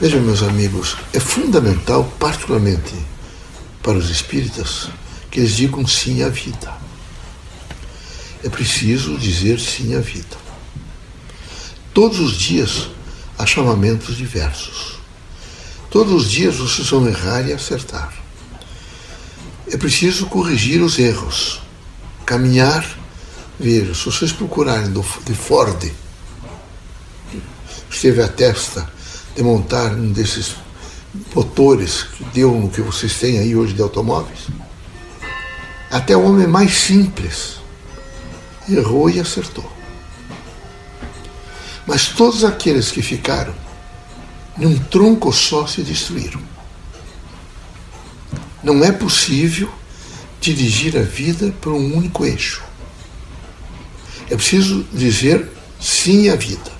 Vejam, meus amigos, é fundamental, particularmente para os espíritas, que eles digam sim à vida. É preciso dizer sim à vida. Todos os dias há chamamentos diversos. Todos os dias vocês vão errar e acertar. É preciso corrigir os erros, caminhar. Veja, se vocês procurarem de Ford, esteve a testa de montar um desses motores que deu no que vocês têm aí hoje de automóveis, até o homem mais simples errou e acertou. Mas todos aqueles que ficaram num tronco só se destruíram. Não é possível dirigir a vida por um único eixo. É preciso dizer sim à vida.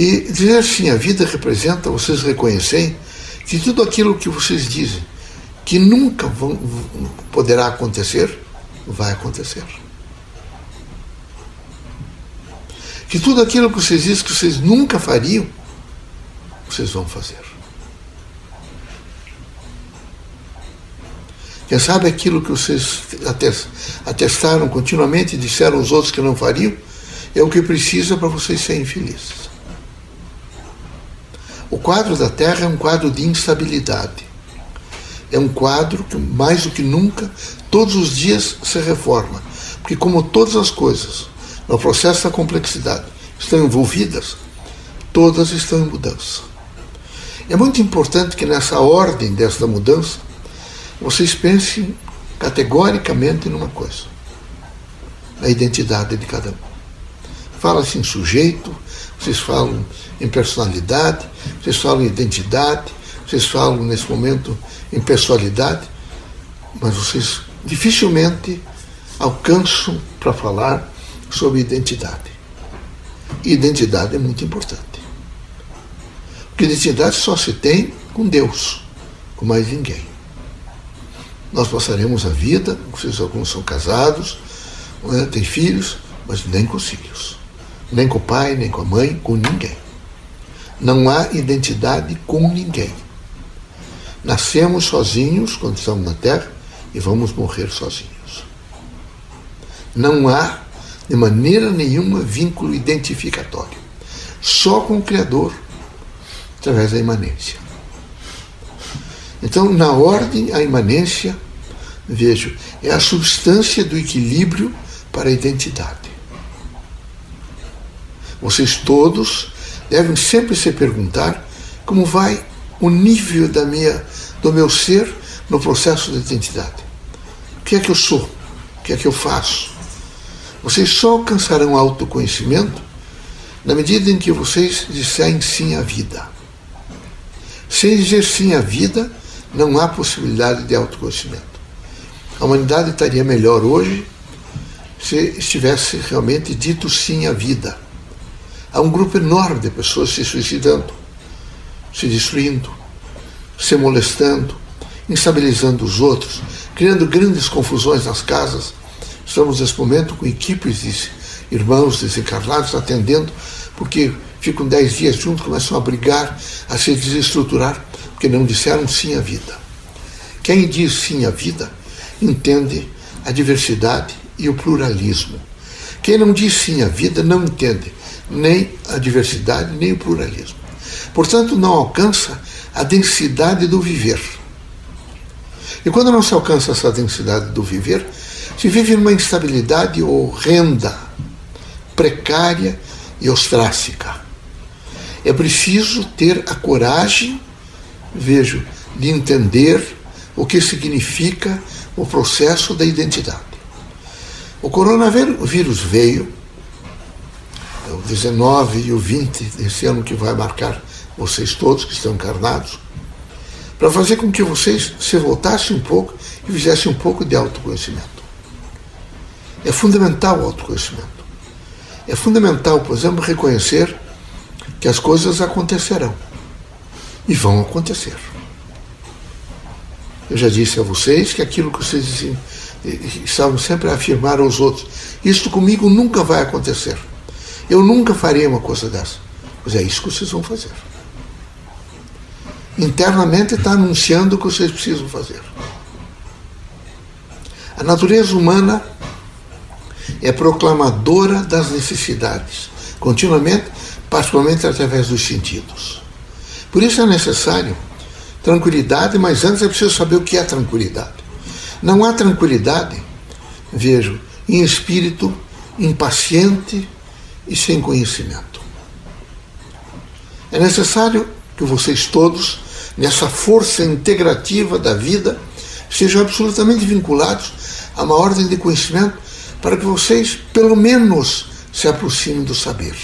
E dizer sim à vida representa vocês reconhecerem que tudo aquilo que vocês dizem que nunca vão, poderá acontecer, vai acontecer. Que tudo aquilo que vocês dizem que vocês nunca fariam, vocês vão fazer. Quem sabe aquilo que vocês atestaram continuamente e disseram aos outros que não fariam, é o que precisa para vocês serem felizes. O quadro da Terra é um quadro de instabilidade. É um quadro que, mais do que nunca, todos os dias se reforma. Porque, como todas as coisas, no processo da complexidade, estão envolvidas, todas estão em mudança. É muito importante que nessa ordem dessa mudança, vocês pensem categoricamente numa coisa: na identidade de cada um. Fala-se em sujeito, vocês falam em personalidade, vocês falam em identidade, vocês falam nesse momento em pessoalidade, mas vocês dificilmente alcançam para falar sobre identidade. E identidade é muito importante. Porque identidade só se tem com Deus, com mais ninguém. Nós passaremos a vida, vocês alguns são casados, né, têm filhos, mas nem com os filhos. Nem com o pai, nem com a mãe, com ninguém. Não há identidade com ninguém. Nascemos sozinhos quando estamos na Terra e vamos morrer sozinhos. Não há, de maneira nenhuma, vínculo identificatório. Só com o Criador, através da imanência. Então, na ordem, a imanência, vejo, é a substância do equilíbrio para a identidade. Vocês todos devem sempre se perguntar como vai o nível da minha, do meu ser no processo de identidade. O que é que eu sou? O que é que eu faço? Vocês só alcançarão autoconhecimento na medida em que vocês disserem sim à vida. Sem dizer sim à vida, não há possibilidade de autoconhecimento. A humanidade estaria melhor hoje se estivesse realmente dito sim à vida Há um grupo enorme de pessoas se suicidando, se destruindo, se molestando, instabilizando os outros, criando grandes confusões nas casas. Estamos nesse momento com equipes de irmãos desencarnados atendendo, porque ficam dez dias juntos, começam a brigar, a se desestruturar, porque não disseram sim à vida. Quem diz sim à vida entende a diversidade e o pluralismo. Quem não diz sim à vida não entende nem a diversidade, nem o pluralismo. Portanto, não alcança a densidade do viver. E quando não se alcança essa densidade do viver, se vive numa instabilidade horrenda, precária e ostrácica. É preciso ter a coragem, vejo, de entender o que significa o processo da identidade. O coronavírus veio 19 e o 20 desse ano que vai marcar vocês todos que estão encarnados, para fazer com que vocês se voltassem um pouco e fizessem um pouco de autoconhecimento. É fundamental o autoconhecimento. É fundamental, por exemplo, reconhecer que as coisas acontecerão e vão acontecer. Eu já disse a vocês que aquilo que vocês estavam sempre a afirmar aos outros, isto comigo nunca vai acontecer. Eu nunca faria uma coisa dessa. Mas é isso que vocês vão fazer. internamente está anunciando o que vocês precisam fazer. A natureza humana é proclamadora das necessidades, continuamente, particularmente através dos sentidos. Por isso é necessário tranquilidade, mas antes é preciso saber o que é tranquilidade. Não há tranquilidade, vejo, em espírito impaciente e sem conhecimento. É necessário que vocês todos, nessa força integrativa da vida, sejam absolutamente vinculados a uma ordem de conhecimento para que vocês, pelo menos, se aproximem do saber.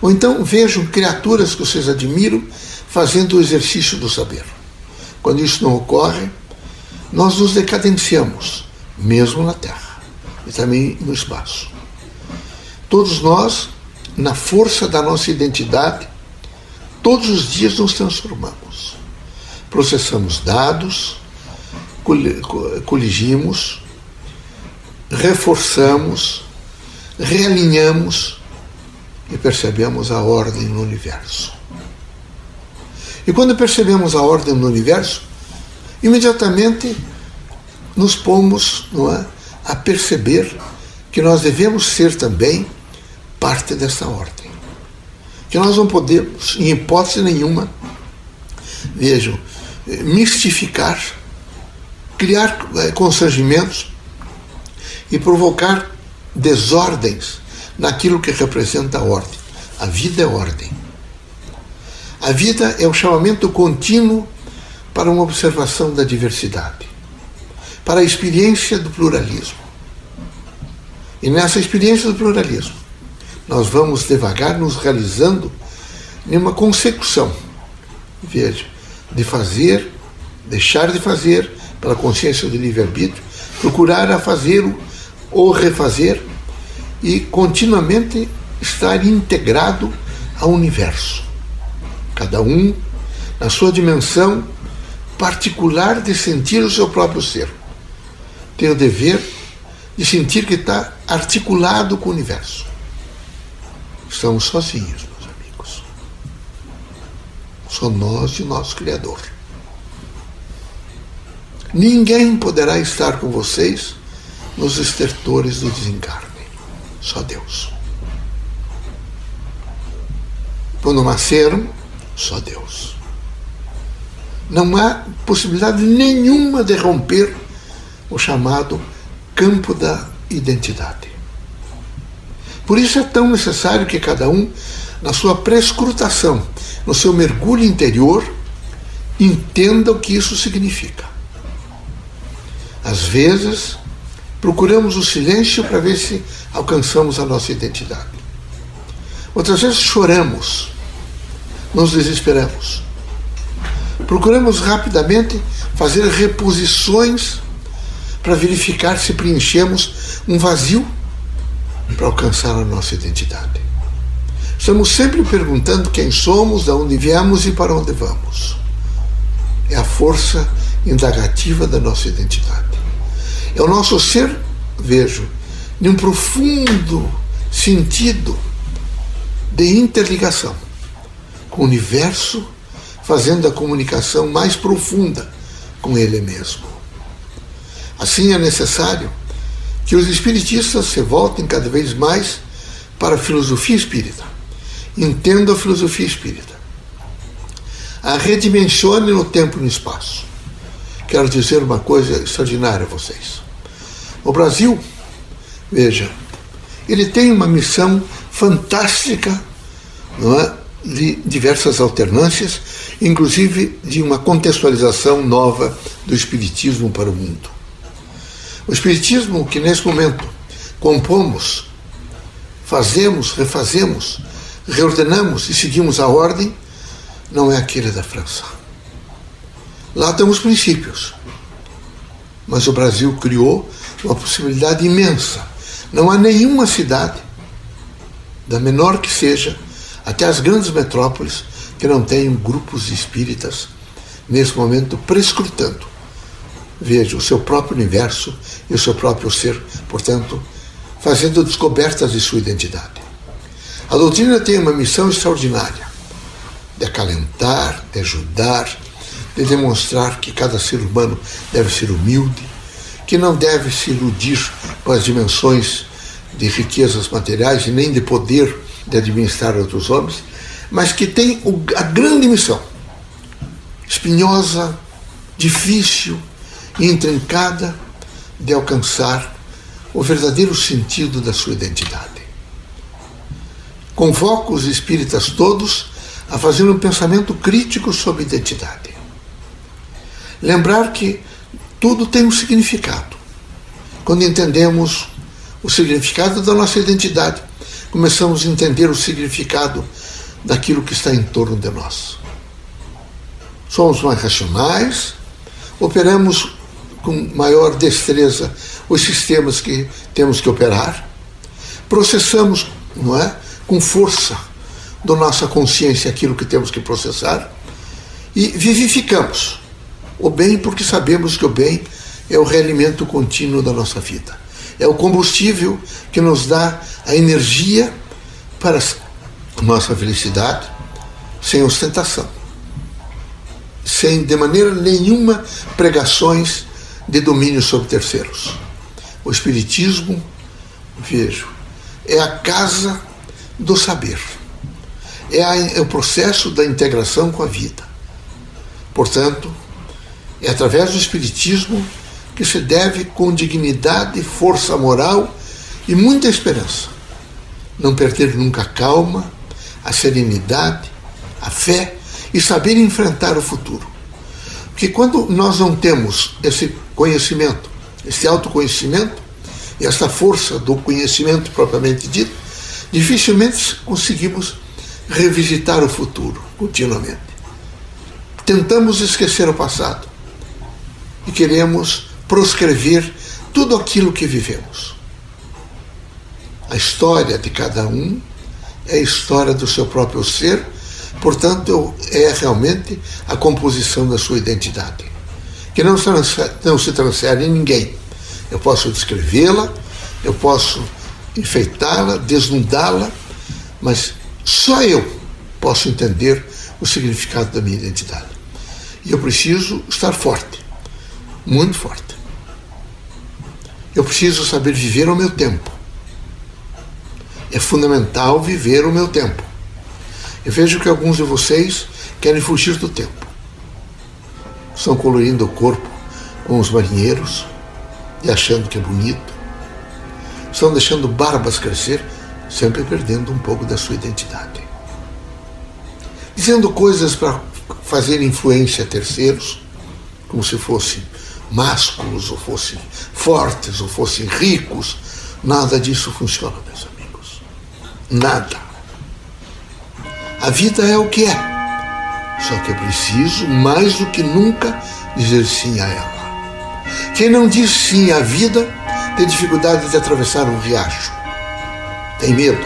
Ou então vejam criaturas que vocês admiram fazendo o exercício do saber. Quando isso não ocorre, nós nos decadenciamos, mesmo na Terra e também no espaço. Todos nós, na força da nossa identidade, todos os dias nos transformamos. Processamos dados, coligimos, reforçamos, realinhamos e percebemos a ordem no universo. E quando percebemos a ordem no universo, imediatamente nos pomos é, a perceber que nós devemos ser também parte dessa ordem. Que nós não podemos, em hipótese nenhuma, vejam, mistificar, criar é, constrangimentos e provocar desordens naquilo que representa a ordem. A vida é ordem. A vida é o chamamento contínuo para uma observação da diversidade, para a experiência do pluralismo. E nessa experiência do pluralismo, nós vamos devagar nos realizando numa consecução, veja, de fazer, deixar de fazer, pela consciência do livre-arbítrio, procurar a fazer ou refazer e continuamente estar integrado ao universo cada um na sua dimensão particular de sentir o seu próprio ser. Tem o dever de sentir que está articulado com o universo. Estamos sozinhos, meus amigos. Só nós e o nosso Criador. Ninguém poderá estar com vocês nos estertores do desencarne. Só Deus. Quando nasceram, só Deus. Não há possibilidade nenhuma de romper o chamado campo da identidade. Por isso é tão necessário que cada um, na sua prescrutação, no seu mergulho interior, entenda o que isso significa. Às vezes, procuramos o silêncio para ver se alcançamos a nossa identidade. Outras vezes choramos nos desesperamos. Procuramos rapidamente fazer reposições para verificar se preenchemos um vazio para alcançar a nossa identidade. Estamos sempre perguntando quem somos, de onde viemos e para onde vamos. É a força indagativa da nossa identidade. É o nosso ser, vejo, de um profundo sentido de interligação com o universo, fazendo a comunicação mais profunda com ele mesmo. Assim é necessário que os espiritistas se voltem cada vez mais para a filosofia espírita, entendam a filosofia espírita, a redimensione no tempo e no espaço. Quero dizer uma coisa extraordinária a vocês. O Brasil, veja, ele tem uma missão fantástica, não é? de diversas alternâncias, inclusive de uma contextualização nova do Espiritismo para o mundo. O Espiritismo que nesse momento compomos, fazemos, refazemos, reordenamos e seguimos a ordem, não é aquele da França. Lá temos princípios, mas o Brasil criou uma possibilidade imensa. Não há nenhuma cidade, da menor que seja, até as grandes metrópoles que não tenham grupos espíritas nesse momento prescrutando. Veja o seu próprio universo e o seu próprio ser, portanto, fazendo descobertas de sua identidade. A doutrina tem uma missão extraordinária de acalentar, de ajudar, de demonstrar que cada ser humano deve ser humilde, que não deve se iludir com as dimensões de riquezas materiais e nem de poder de administrar outros homens, mas que tem a grande missão, espinhosa, difícil e intrincada, de alcançar o verdadeiro sentido da sua identidade. Convoco os espíritas todos a fazer um pensamento crítico sobre identidade. Lembrar que tudo tem um significado. Quando entendemos o significado da nossa identidade, começamos a entender o significado daquilo que está em torno de nós. Somos mais racionais, operamos com maior destreza os sistemas que temos que operar, processamos, não é, com força da nossa consciência aquilo que temos que processar e vivificamos o bem porque sabemos que o bem é o realimento contínuo da nossa vida. É o combustível que nos dá a energia para a nossa felicidade sem ostentação. Sem de maneira nenhuma pregações de domínio sobre terceiros. O Espiritismo, vejo, é a casa do saber. É, a, é o processo da integração com a vida. Portanto, é através do Espiritismo que se deve, com dignidade, força moral e muita esperança, não perder nunca a calma, a serenidade, a fé e saber enfrentar o futuro. Porque quando nós não temos esse conhecimento, esse autoconhecimento e essa força do conhecimento propriamente dito, dificilmente conseguimos revisitar o futuro continuamente. Tentamos esquecer o passado e queremos proscrever tudo aquilo que vivemos. A história de cada um é a história do seu próprio ser, portanto, é realmente a composição da sua identidade, que não se transfere, não se transfere em ninguém. Eu posso descrevê-la, eu posso enfeitá-la, desnudá-la, mas só eu posso entender o significado da minha identidade. E eu preciso estar forte muito forte. Eu preciso saber viver o meu tempo. É fundamental viver o meu tempo. Eu vejo que alguns de vocês querem fugir do tempo. Estão colorindo o corpo com os marinheiros e achando que é bonito. Estão deixando barbas crescer, sempre perdendo um pouco da sua identidade. Dizendo coisas para fazer influência a terceiros, como se fosse másculos, ou fossem fortes, ou fossem ricos. Nada disso funciona, meus amigos. Nada. A vida é o que é. Só que é preciso, mais do que nunca, dizer sim a ela. Quem não diz sim à vida tem dificuldade de atravessar um riacho. Tem medo.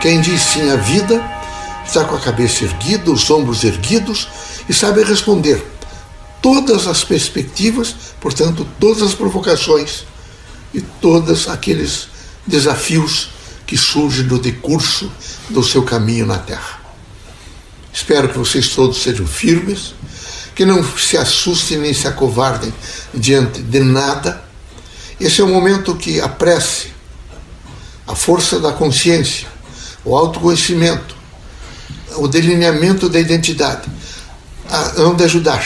Quem diz sim à vida está com a cabeça erguida, os ombros erguidos e sabe responder todas as perspectivas, portanto, todas as provocações e todos aqueles desafios que surgem no decurso do seu caminho na Terra. Espero que vocês todos sejam firmes, que não se assustem nem se acovardem diante de nada. Esse é o momento que a prece, a força da consciência, o autoconhecimento, o delineamento da identidade, hão de ajudar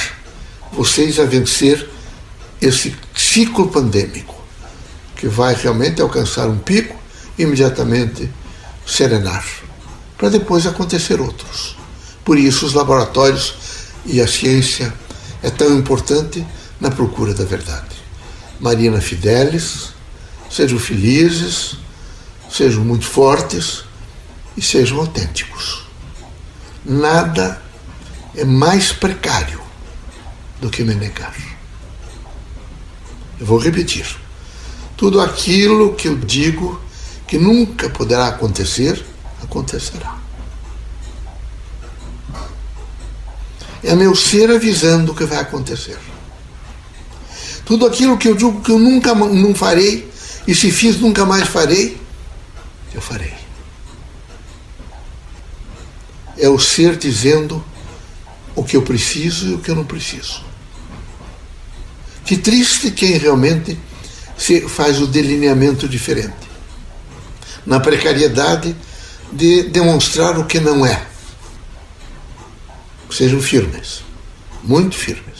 vocês a vencer esse ciclo pandêmico, que vai realmente alcançar um pico e imediatamente serenar, para depois acontecer outros. Por isso, os laboratórios e a ciência é tão importante na procura da verdade. Marina Fidelis, sejam felizes, sejam muito fortes e sejam autênticos. Nada é mais precário do que me negar. Eu vou repetir. Tudo aquilo que eu digo que nunca poderá acontecer, acontecerá. É meu ser avisando o que vai acontecer. Tudo aquilo que eu digo que eu nunca não farei, e se fiz nunca mais farei, eu farei. é o ser dizendo o que eu preciso e o que eu não preciso. Que triste quem realmente se faz o delineamento diferente. Na precariedade de demonstrar o que não é. Sejam firmes, muito firmes.